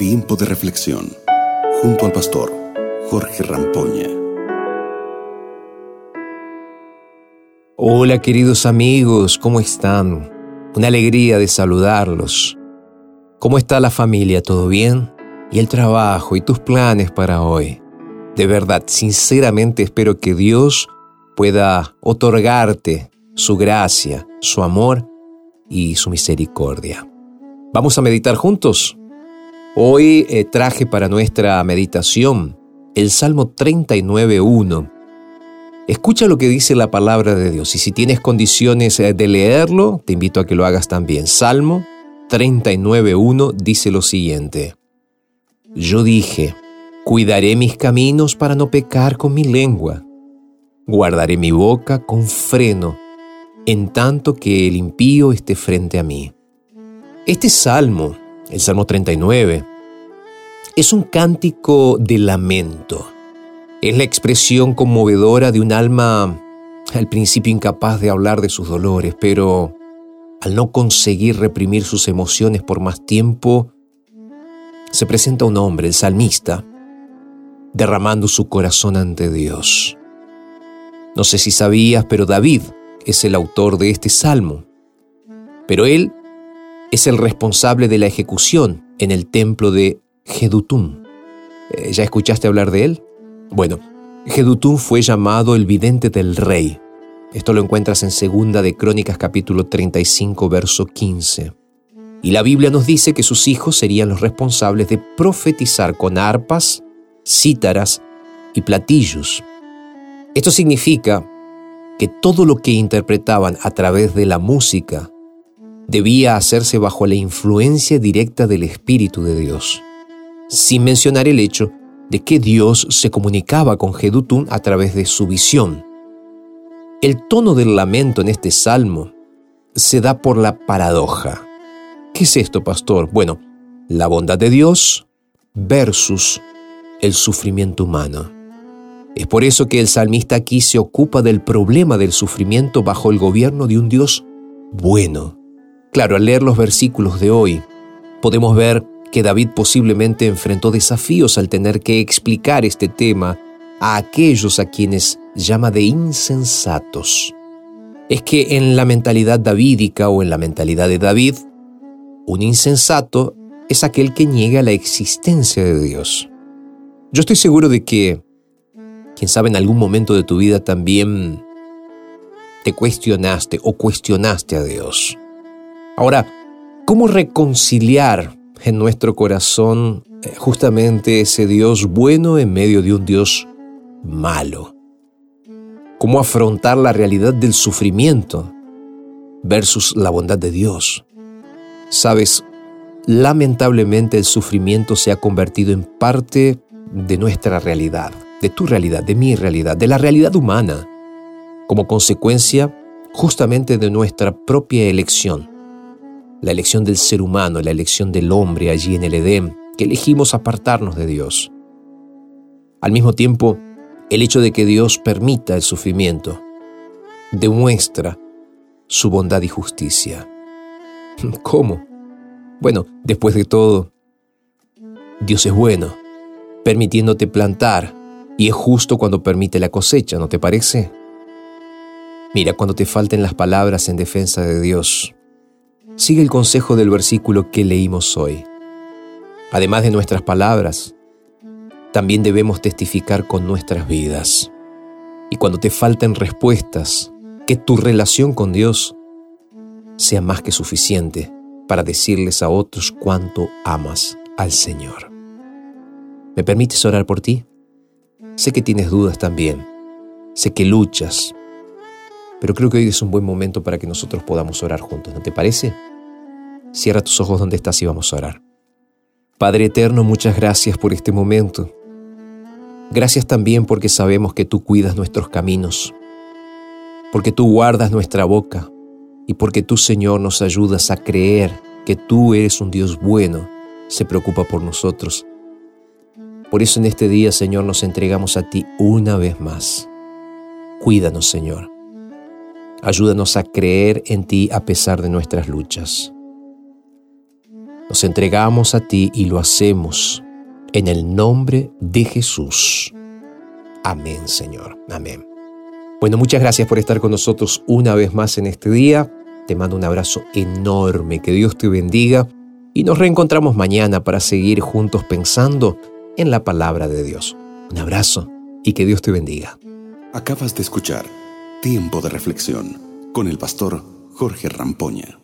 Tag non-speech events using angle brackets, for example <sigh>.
Tiempo de reflexión junto al pastor Jorge Rampoña. Hola queridos amigos, ¿cómo están? Una alegría de saludarlos. ¿Cómo está la familia? ¿Todo bien? ¿Y el trabajo y tus planes para hoy? De verdad, sinceramente espero que Dios pueda otorgarte su gracia, su amor y su misericordia. Vamos a meditar juntos. Hoy eh, traje para nuestra meditación el Salmo 39.1. Escucha lo que dice la palabra de Dios y si tienes condiciones eh, de leerlo, te invito a que lo hagas también. Salmo 39.1 dice lo siguiente. Yo dije, cuidaré mis caminos para no pecar con mi lengua. Guardaré mi boca con freno, en tanto que el impío esté frente a mí. Este salmo, el Salmo 39, es un cántico de lamento. Es la expresión conmovedora de un alma al principio incapaz de hablar de sus dolores, pero al no conseguir reprimir sus emociones por más tiempo, se presenta un hombre, el salmista, derramando su corazón ante Dios. No sé si sabías, pero David es el autor de este salmo. Pero él es el responsable de la ejecución en el templo de Gedutún. Eh, ¿Ya escuchaste hablar de él? Bueno, Gedutún fue llamado el vidente del rey. Esto lo encuentras en Segunda de Crónicas capítulo 35 verso 15. Y la Biblia nos dice que sus hijos serían los responsables de profetizar con arpas, cítaras y platillos. Esto significa que todo lo que interpretaban a través de la música debía hacerse bajo la influencia directa del Espíritu de Dios, sin mencionar el hecho de que Dios se comunicaba con Jedutún a través de su visión. El tono del lamento en este salmo se da por la paradoja. ¿Qué es esto, pastor? Bueno, la bondad de Dios versus el sufrimiento humano. Es por eso que el salmista aquí se ocupa del problema del sufrimiento bajo el gobierno de un Dios bueno, Claro, al leer los versículos de hoy, podemos ver que David posiblemente enfrentó desafíos al tener que explicar este tema a aquellos a quienes llama de insensatos. Es que en la mentalidad davídica o en la mentalidad de David, un insensato es aquel que niega la existencia de Dios. Yo estoy seguro de que, quién sabe, en algún momento de tu vida también te cuestionaste o cuestionaste a Dios. Ahora, ¿cómo reconciliar en nuestro corazón eh, justamente ese Dios bueno en medio de un Dios malo? ¿Cómo afrontar la realidad del sufrimiento versus la bondad de Dios? Sabes, lamentablemente el sufrimiento se ha convertido en parte de nuestra realidad, de tu realidad, de mi realidad, de la realidad humana, como consecuencia justamente de nuestra propia elección la elección del ser humano, la elección del hombre allí en el Edén, que elegimos apartarnos de Dios. Al mismo tiempo, el hecho de que Dios permita el sufrimiento demuestra su bondad y justicia. <laughs> ¿Cómo? Bueno, después de todo, Dios es bueno, permitiéndote plantar, y es justo cuando permite la cosecha, ¿no te parece? Mira, cuando te falten las palabras en defensa de Dios, sigue el consejo del versículo que leímos hoy. Además de nuestras palabras, también debemos testificar con nuestras vidas. Y cuando te falten respuestas, que tu relación con Dios sea más que suficiente para decirles a otros cuánto amas al Señor. ¿Me permites orar por ti? Sé que tienes dudas también, sé que luchas, pero creo que hoy es un buen momento para que nosotros podamos orar juntos, ¿no te parece? Cierra tus ojos donde estás y vamos a orar. Padre eterno, muchas gracias por este momento. Gracias también porque sabemos que tú cuidas nuestros caminos, porque tú guardas nuestra boca y porque tú, Señor, nos ayudas a creer que tú eres un Dios bueno, se preocupa por nosotros. Por eso en este día, Señor, nos entregamos a ti una vez más. Cuídanos, Señor. Ayúdanos a creer en ti a pesar de nuestras luchas. Nos entregamos a ti y lo hacemos en el nombre de Jesús. Amén, Señor. Amén. Bueno, muchas gracias por estar con nosotros una vez más en este día. Te mando un abrazo enorme, que Dios te bendiga y nos reencontramos mañana para seguir juntos pensando en la palabra de Dios. Un abrazo y que Dios te bendiga. Acabas de escuchar Tiempo de Reflexión con el pastor Jorge Rampoña.